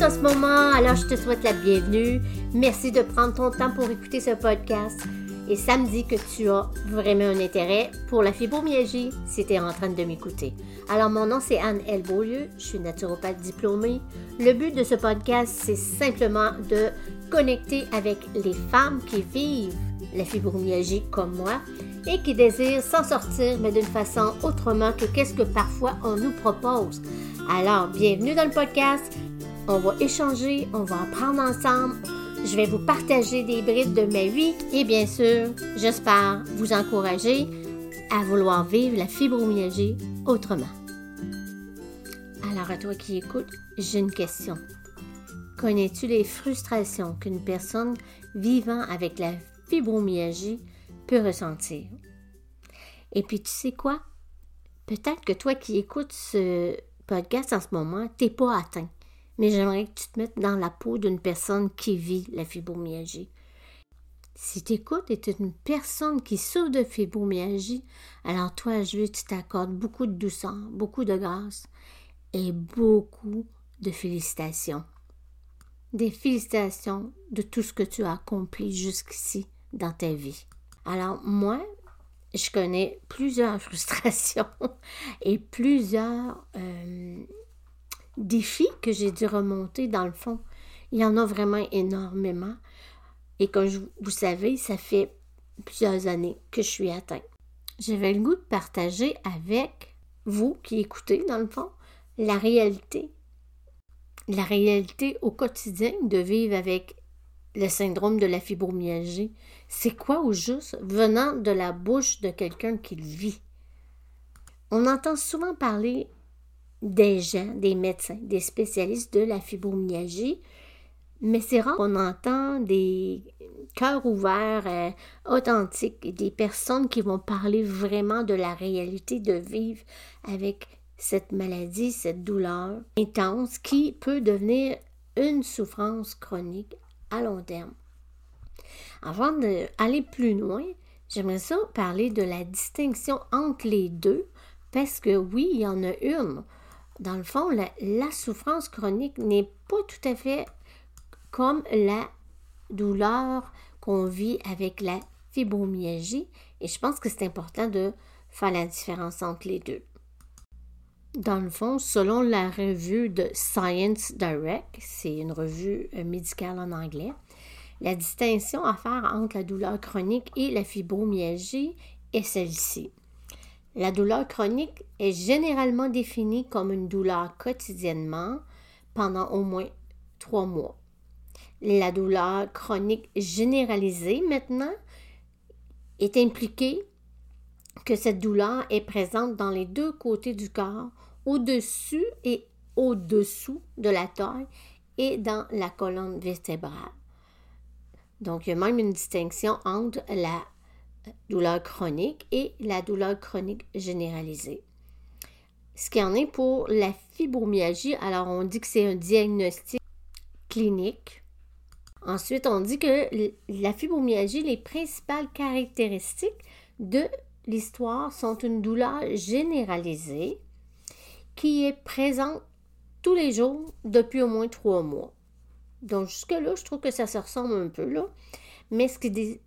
en ce moment, alors je te souhaite la bienvenue. Merci de prendre ton temps pour écouter ce podcast. Et ça me dit que tu as vraiment un intérêt pour la fibromyalgie si tu es en train de m'écouter. Alors, mon nom, c'est Anne L. Beaulieu. Je suis naturopathe diplômée. Le but de ce podcast, c'est simplement de connecter avec les femmes qui vivent la fibromyalgie comme moi et qui désirent s'en sortir, mais d'une façon autrement que qu'est-ce que parfois on nous propose. Alors, bienvenue dans le podcast. On va échanger, on va apprendre ensemble. Je vais vous partager des brides de ma vie et bien sûr, j'espère vous encourager à vouloir vivre la fibromyalgie autrement. Alors, à toi qui écoutes, j'ai une question. Connais-tu les frustrations qu'une personne vivant avec la fibromyalgie peut ressentir? Et puis, tu sais quoi? Peut-être que toi qui écoutes ce podcast en ce moment, tu n'es pas atteint. Mais j'aimerais que tu te mettes dans la peau d'une personne qui vit la fibromyalgie. Si tu écoutes et tu es une personne qui souffre de fibromyalgie, alors toi, je veux que tu t'accordes beaucoup de douceur, beaucoup de grâce et beaucoup de félicitations. Des félicitations de tout ce que tu as accompli jusqu'ici dans ta vie. Alors moi, je connais plusieurs frustrations et plusieurs euh, défis que j'ai dû remonter dans le fond. Il y en a vraiment énormément. Et comme vous savez, ça fait plusieurs années que je suis atteinte. J'avais le goût de partager avec vous qui écoutez, dans le fond, la réalité. La réalité au quotidien de vivre avec le syndrome de la fibromyalgie. C'est quoi au juste venant de la bouche de quelqu'un qui le vit? On entend souvent parler des gens, des médecins, des spécialistes de la fibromyalgie, mais c'est rare qu'on entend des cœurs ouverts, euh, authentiques, des personnes qui vont parler vraiment de la réalité de vivre avec cette maladie, cette douleur intense qui peut devenir une souffrance chronique à long terme. Avant d'aller plus loin, j'aimerais ça parler de la distinction entre les deux, parce que oui, il y en a une. Dans le fond, la, souffrance chronique n'est pas tout à fait comme la douleur qu'on vit avec la fibromyalgie, et je pense que c'est important de faire la différence entre les deux. Dans le fond, selon la revue de Science Direct, c'est une revue euh, médicale en anglais, la distinction à faire entre la douleur chronique et la fibromyalgie est celle-ci. La douleur chronique est généralement définie comme une douleur quotidiennement pendant au moins trois mois. La douleur chronique généralisée maintenant est impliquée que cette douleur est présente dans les deux côtés du corps, au-dessus et au-dessous de la taille et dans la colonne vertébrale. Donc, il y a même une distinction entre la douleur chronique et la douleur chronique généralisée. Ce qui en est pour la fibromyalgie, alors on dit que c'est un diagnostic clinique. Ensuite, on dit que la fibromyalgie, les principales caractéristiques de l'histoire sont une douleur généralisée qui est présente tous les jours depuis au moins trois mois. Donc jusque-là, je trouve que ça se ressemble un peu là. Mais ce qui,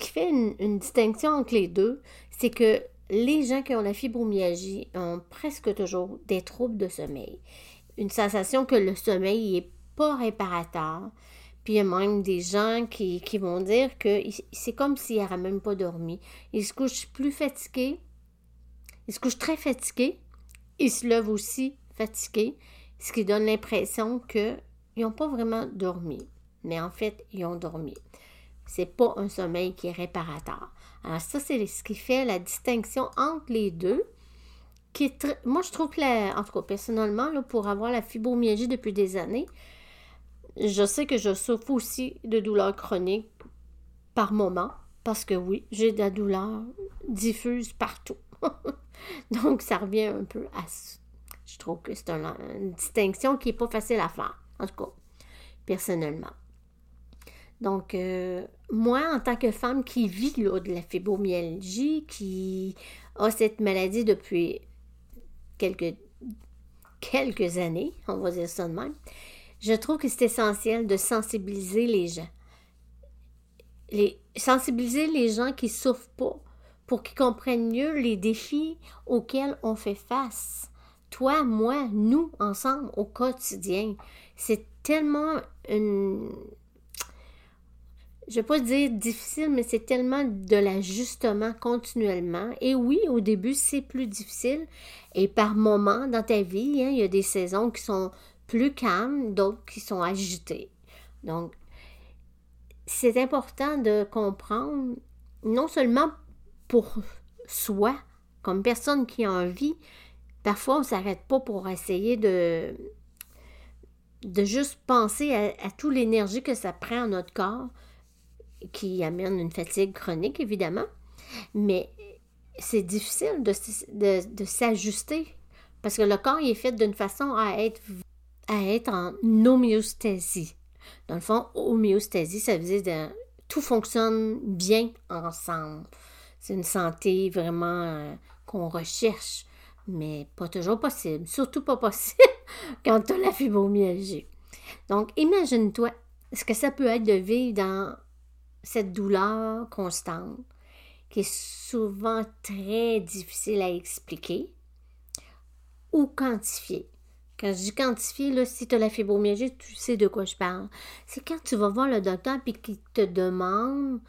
fait une, distinction entre les deux, c'est que les gens qui ont la fibromyalgie ont presque toujours des troubles de sommeil. Une sensation que le sommeil n'est pas réparateur, puis il y a même des gens qui, vont dire que c'est comme s'ils n'auraient même pas dormi. Ils se couchent plus fatigués. Ils se couchent très fatigués. Ils se lèvent aussi fatigués, ce qui donne l'impression qu'ils n'ont pas vraiment dormi. Mais en fait, ils ont dormi. C'est pas un sommeil qui est réparateur. Alors ça, c'est ce qui fait la distinction entre les deux. Moi, je trouve que, en tout cas, personnellement, pour avoir la fibromyalgie depuis des années, je sais que je souffre aussi de douleurs chroniques par moment, parce que oui, j'ai de la douleur diffuse partout. Donc, ça revient un peu à Je trouve que c'est une distinction qui n'est pas facile à faire, en tout cas, personnellement. Donc, euh, moi, en tant que femme qui vit de la fibromyalgie, qui a cette maladie depuis quelques, quelques années, on va dire ça de même, je trouve que c'est essentiel de sensibiliser les gens. Les, sensibiliser les gens qui souffrent pas pour qu'ils comprennent mieux les défis auxquels on fait face. Toi, moi, nous, ensemble, au quotidien. C'est tellement une... Je vais pas dire difficile, mais c'est tellement de l'ajustement continuellement. Et oui, au début, c'est plus difficile. Et par moments dans ta vie, hein, il y a des saisons qui sont plus calmes, d'autres qui sont agitées. Donc, c'est important de comprendre, non seulement pour soi, comme personne qui a envie, parfois on ne s'arrête pas pour essayer de, juste penser à, toute l'énergie que ça prend à notre corps, qui amène une fatigue chronique, évidemment. Mais c'est difficile de, de, s'ajuster parce que le corps est fait d'une façon à être, à être en homéostasie. Dans le fond, homéostasie, ça veut dire que tout fonctionne bien ensemble. C'est une santé vraiment euh, qu'on recherche, mais pas toujours possible. Surtout pas possible quand tu as la fibromyalgie. Donc, imagine-toi ce que ça peut être de vivre dans cette douleur constante, qui est souvent très difficile à expliquer ou quantifier. Quand je dis quantifier, là, si tu as la fibromyalgie, tu sais de quoi je parle. C'est quand tu vas voir le docteur et qu'il te demande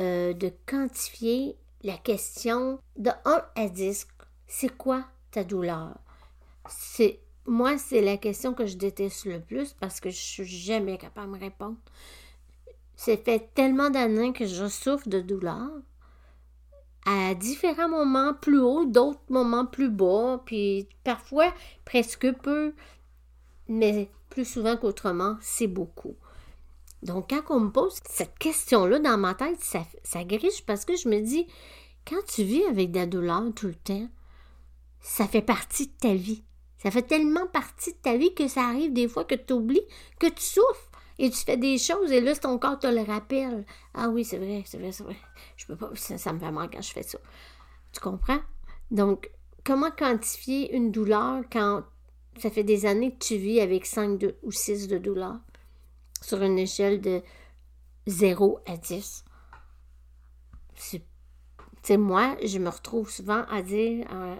euh, de quantifier la question de 1 à 10. C'est quoi ta douleur? C'est moi, c'est la question que je déteste le plus parce que je suis jamais capable de me répondre. C'est fait tellement d'années que je souffre de douleur à différents moments plus hauts, d'autres moments plus bas, puis parfois presque peu, mais plus souvent qu'autrement, c'est beaucoup. Donc, quand on me pose cette question-là dans ma tête, ça, ça griche parce que je me dis, quand tu vis avec de la douleur tout le temps, ça fait partie de ta vie. Ça fait tellement partie de ta vie que ça arrive des fois que tu oublies que tu souffres et tu fais des choses et là, ton corps te le rappelle. Ah oui, c'est vrai, c'est vrai, c'est vrai. Je peux pas, ça, me fait mal quand je fais ça. Tu comprends? Donc, comment quantifier une douleur quand ça fait des années que tu vis avec 5 ou 6 de douleur sur une échelle de 0 à 10? C'est moi, je me retrouve souvent à dire euh,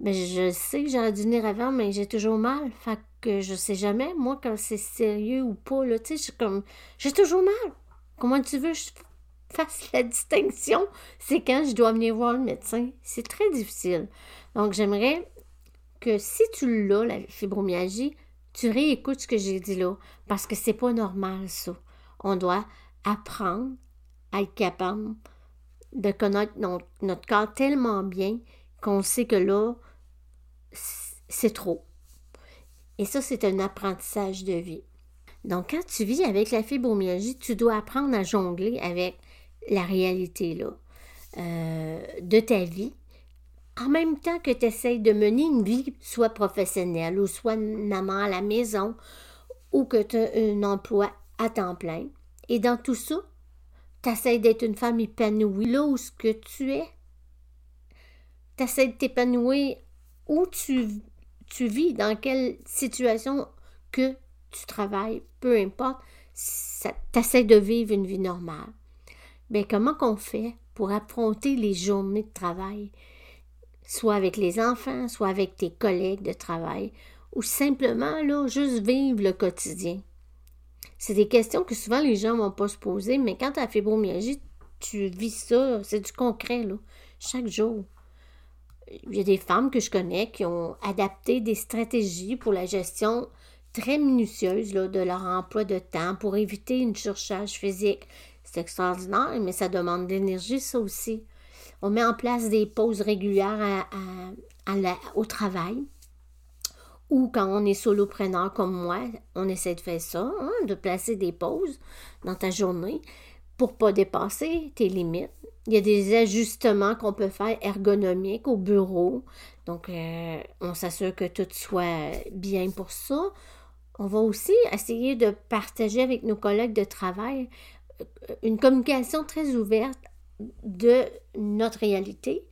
mais je sais que j'aurais dû venir avant, mais j'ai toujours mal. Fait que je sais jamais, moi, quand c'est sérieux ou pas, là, tu comme, j'ai toujours mal. Comment tu veux que je fasse la distinction? C'est quand je dois venir voir le médecin. C'est très difficile. Donc, j'aimerais que si tu l'as, la fibromyalgie, tu réécoutes ce que j'ai dit là, parce que c'est pas normal, ça. On doit apprendre à être capable de connaître notre corps tellement bien qu'on sait que là, c'est trop. Et ça, c'est un apprentissage de vie. Donc, quand tu vis avec la fibromyalgie, tu dois apprendre à jongler avec la réalité là, euh, de ta vie, en même temps que tu essaies de mener une vie soit professionnelle ou soit maman à la maison ou que tu as un emploi à temps plein. Et dans tout ça, tu essaies d'être une femme épanouie là où ce que tu es. Essaies de t'épanouir où tu tu vis, dans quelle situation que tu travailles, peu importe, tu essaies de vivre une vie normale. Mais ben, comment qu'on fait pour affronter les journées de travail, soit avec les enfants, soit avec tes collègues de travail, ou simplement là, juste vivre le quotidien? C'est des questions que souvent les gens ne vont pas se poser, mais quand tu as fibromyalgie, tu vis ça, c'est du concret, là, chaque jour il y a des femmes que je connais qui ont adapté des stratégies pour la gestion très minutieuse de leur emploi de temps pour éviter une surcharge physique. C'est extraordinaire, mais ça demande de l'énergie, ça aussi. On met en place des pauses régulières au travail. Ou quand on est solopreneur comme moi, on essaie de faire ça, hein, de placer des pauses dans ta journée pour pas dépasser tes limites. Il y a des ajustements qu'on peut faire ergonomiques au bureau. Donc, euh, on s'assure que tout soit bien pour ça. On va aussi essayer de partager avec nos collègues de travail euh, une communication très ouverte de notre réalité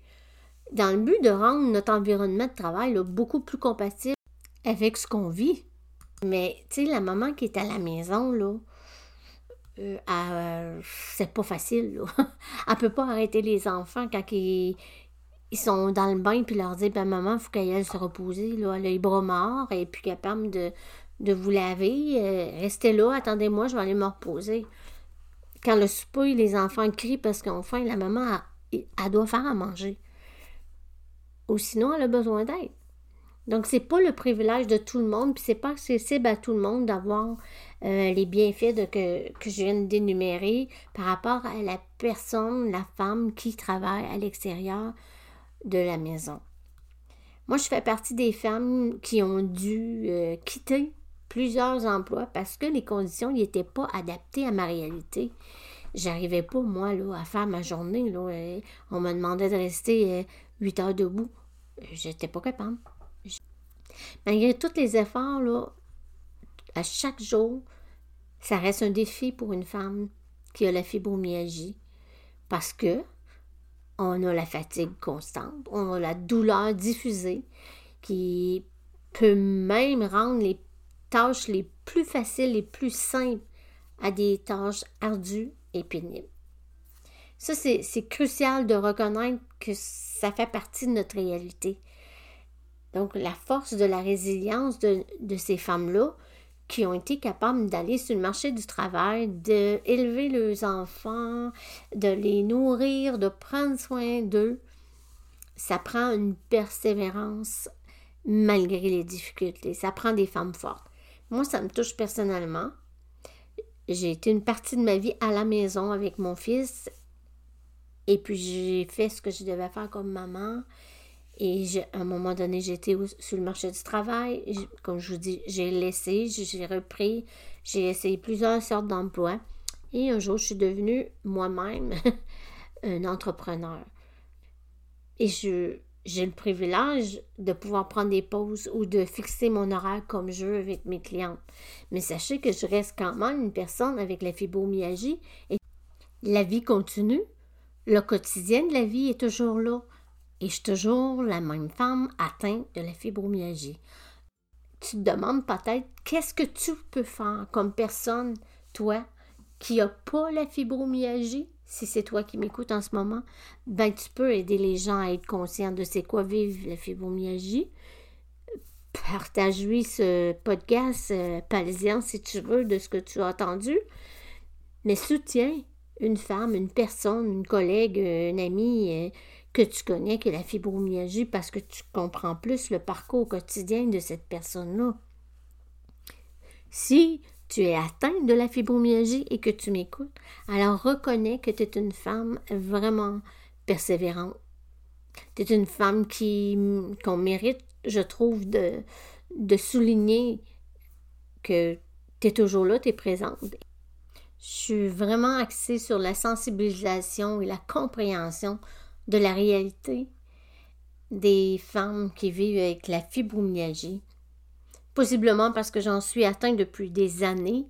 dans le but de rendre notre environnement de travail beaucoup plus compatible avec ce qu'on vit. Mais, tu sais, la maman qui est à la maison, là, euh, euh, c'est pas facile, là. elle peut pas arrêter les enfants quand ils, sont dans le bain puis leur dire, ben maman, faut qu'elle se reposer, là. Elle a les bras morts et puis capable de, de vous laver. Euh, restez là, attendez-moi, je vais aller me reposer. Quand le souper, les enfants crient parce qu'ils ont faim, la maman, elle doit faire à manger. Ou sinon, elle a besoin d'aide. Donc, c'est pas le privilège de tout le monde, puis c'est pas accessible à tout le monde d'avoir euh, les bienfaits de, que, que je viens d'énumérer par rapport à la personne, la femme qui travaille à l'extérieur de la maison. Moi, je fais partie des femmes qui ont dû euh, quitter plusieurs emplois parce que les conditions n'étaient pas adaptées à ma réalité. J'arrivais pas, moi, là, à faire ma journée. Là. Euh, on me demandait de rester huit heures debout. J'étais pas capable. Malgré tous les efforts, à chaque jour, ça reste un défi pour une femme qui a la fibromyalgie parce que on a la fatigue constante, on a la douleur diffusée qui peut même rendre les tâches les plus faciles, les plus simples à des tâches ardues et pénibles. Ça, c'est crucial de reconnaître que ça fait partie de notre réalité. Donc, la force de la résilience de, ces femmes-là qui ont été capables d'aller sur le marché du travail, d'élever leurs enfants, de les nourrir, de prendre soin d'eux, ça prend une persévérance malgré les difficultés. Ça prend des femmes fortes. Moi, ça me touche personnellement. J'ai été une partie de ma vie à la maison avec mon fils et puis j'ai fait ce que je devais faire comme maman. Et à un moment donné, j'étais sur le marché du travail. Comme je vous dis, j'ai laissé, j'ai repris, j'ai essayé plusieurs sortes d'emplois. Et un jour, je suis devenue moi-même un entrepreneur. Et j'ai le privilège de pouvoir prendre des pauses ou de fixer mon horaire comme je veux avec mes clientes. Mais sachez que je reste quand même une personne avec la fibromyalgie et la vie continue. Le quotidien de la vie est toujours là et je suis toujours la même femme atteinte de la fibromyalgie. Tu te demandes peut-être qu'est-ce que tu peux faire comme personne, toi, qui n'a pas la fibromyalgie, si c'est toi qui m'écoutes en ce moment, ben tu peux aider les gens à être conscients de c'est quoi vivre la fibromyalgie. Partage-lui ce podcast euh, si tu veux de ce que tu as entendu. Mais soutiens une femme, une personne, une collègue, une amie, euh, que tu connais que la fibromyalgie parce que tu comprends plus le parcours quotidien de cette personne-là. Si tu es atteinte de la fibromyalgie et que tu m'écoutes, alors reconnais que tu es une femme vraiment persévérante. Tu es une femme qui qu'on mérite, je trouve, de, de souligner que tu es toujours là, tu es présente. Je suis vraiment axée sur la sensibilisation et la compréhension de la réalité des femmes qui vivent avec la fibromyalgie. Possiblement parce que j'en suis atteinte depuis des années,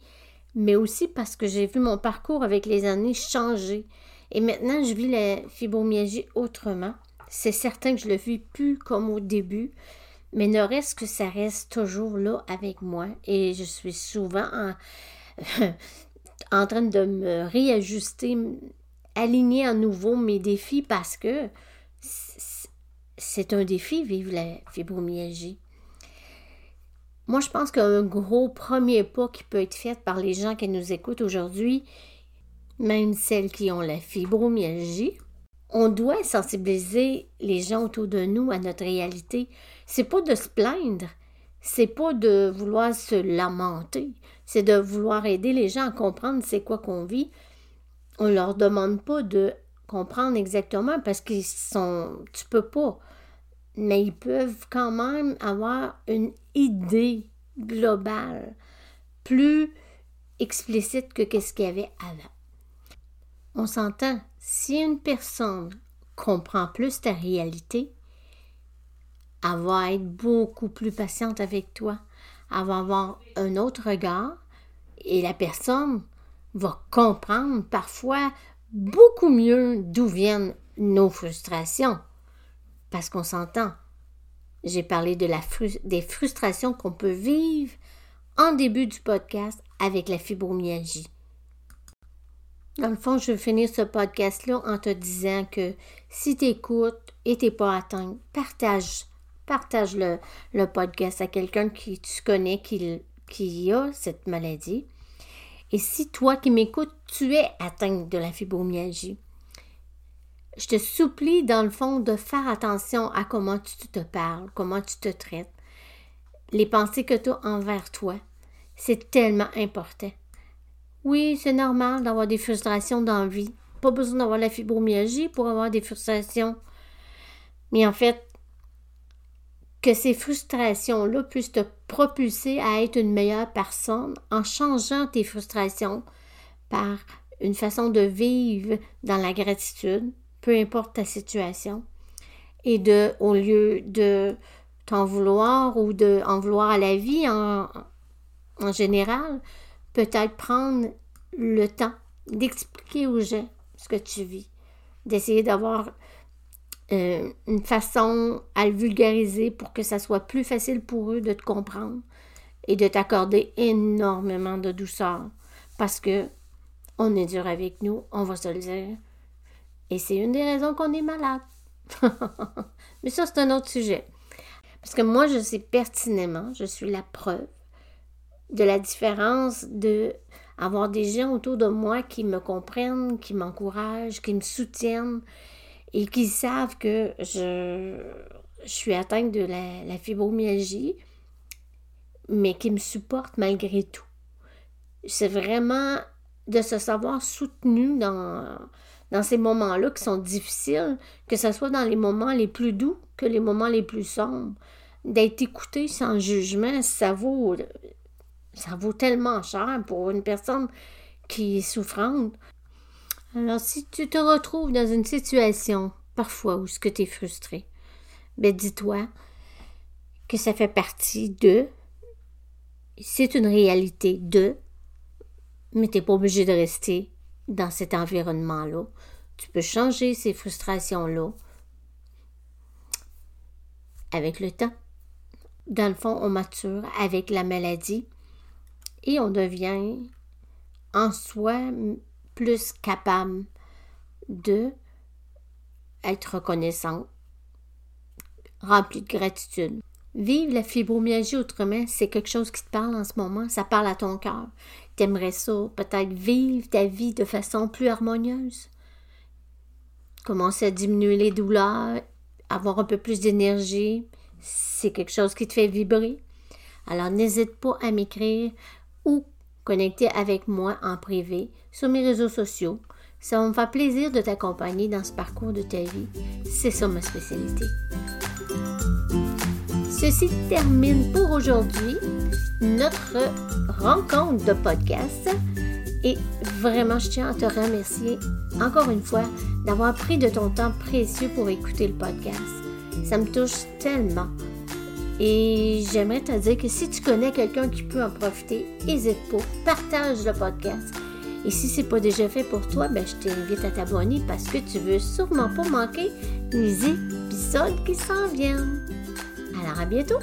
mais aussi parce que j'ai vu mon parcours avec les années changer. Et maintenant, je vis la fibromyalgie autrement. C'est certain que je le vis plus comme au début, mais ne reste que ça reste toujours là avec moi. Et je suis souvent en, en train de me réajuster aligner à nouveau mes défis parce que c'est un défi vivre la fibromyalgie. Moi, je pense qu'un gros premier pas qui peut être fait par les gens qui nous écoutent aujourd'hui, même celles qui ont la fibromyalgie, on doit sensibiliser les gens autour de nous à notre réalité. C'est pas de se plaindre, c'est pas de vouloir se lamenter, c'est de vouloir aider les gens à comprendre c'est quoi qu'on vit, on leur demande pas de comprendre exactement parce qu'ils sont. Tu peux pas. Mais ils peuvent quand même avoir une idée globale, plus explicite que ce qu'il y avait avant. On s'entend, si une personne comprend plus ta réalité, elle va être beaucoup plus patiente avec toi, elle va avoir un autre regard et la personne va comprendre parfois beaucoup mieux d'où viennent nos frustrations. Parce qu'on s'entend. J'ai parlé des frustrations qu'on peut vivre en début du podcast avec la fibromyalgie. Dans le fond, je vais finir ce podcast-là en te disant que si tu écoutes et tu n'es pas atteint, partage, partage le, le podcast à quelqu'un qui tu connais qui, qui a cette maladie. Et si toi qui m'écoutes, tu es atteint de la fibromyalgie, je te supplie, dans le fond, de faire attention à comment tu te parles, comment tu te traites, les pensées que tu as envers toi. C'est tellement important. Oui, c'est normal d'avoir des frustrations dans la vie. Pas besoin d'avoir la fibromyalgie pour avoir des frustrations. Mais en fait, que ces frustrations-là puissent te propulser à être une meilleure personne en changeant tes frustrations par une façon de vivre dans la gratitude, peu importe ta situation, et de, au lieu de t'en vouloir ou de en vouloir à la vie en, en général, peut-être prendre le temps d'expliquer aux gens ce que tu vis, d'essayer d'avoir euh, une façon à le vulgariser pour que ça soit plus facile pour eux de te comprendre et de t'accorder énormément de douceur parce que on est dur avec nous, on va se le dire. Et c'est une des raisons qu'on est malade. Mais ça, c'est un autre sujet. Parce que moi, je sais pertinemment, je suis la preuve de la différence de avoir des gens autour de moi qui me comprennent, qui m'encouragent, qui me soutiennent et qui savent que je, suis atteinte de la, fibromyalgie, mais qui me supportent malgré tout. C'est vraiment de se savoir soutenu dans, dans ces moments-là qui sont difficiles, que ce soit dans les moments les plus doux que les moments les plus sombres. D'être écouté sans jugement, ça vaut ça vaut tellement cher pour une personne qui est souffrante. Alors, si tu te retrouves dans une situation, parfois, où ce que tu es frustré, ben dis-toi que ça fait partie de, c'est une réalité de, mais tu n'es pas obligé de rester dans cet environnement-là. Tu peux changer ces frustrations-là avec le temps. Dans le fond, on mature avec la maladie et on devient en soi plus capable de être reconnaissant, rempli de gratitude. Vivre la fibromyalgie autrement, c'est quelque chose qui te parle en ce moment, ça parle à ton cœur. T'aimerais ça, peut-être vivre ta vie de façon plus harmonieuse. Commencer à diminuer les douleurs, avoir un peu plus d'énergie, c'est quelque chose qui te fait vibrer. Alors n'hésite pas à m'écrire ou connecter avec moi en privé sur mes réseaux sociaux. Ça me faire plaisir de t'accompagner dans ce parcours de ta vie. C'est ça ma spécialité. Ceci termine pour aujourd'hui notre rencontre de podcast. Et vraiment, je tiens à te remercier encore une fois d'avoir pris de ton temps précieux pour écouter le podcast. Ça me touche tellement et j'aimerais te dire que si tu connais quelqu'un qui peut en profiter, n'hésite pas, partage le podcast. Et si ce n'est pas déjà fait pour toi, ben, je t'invite à t'abonner parce que tu veux sûrement pas manquer les épisodes qui s'en viennent. Alors à bientôt!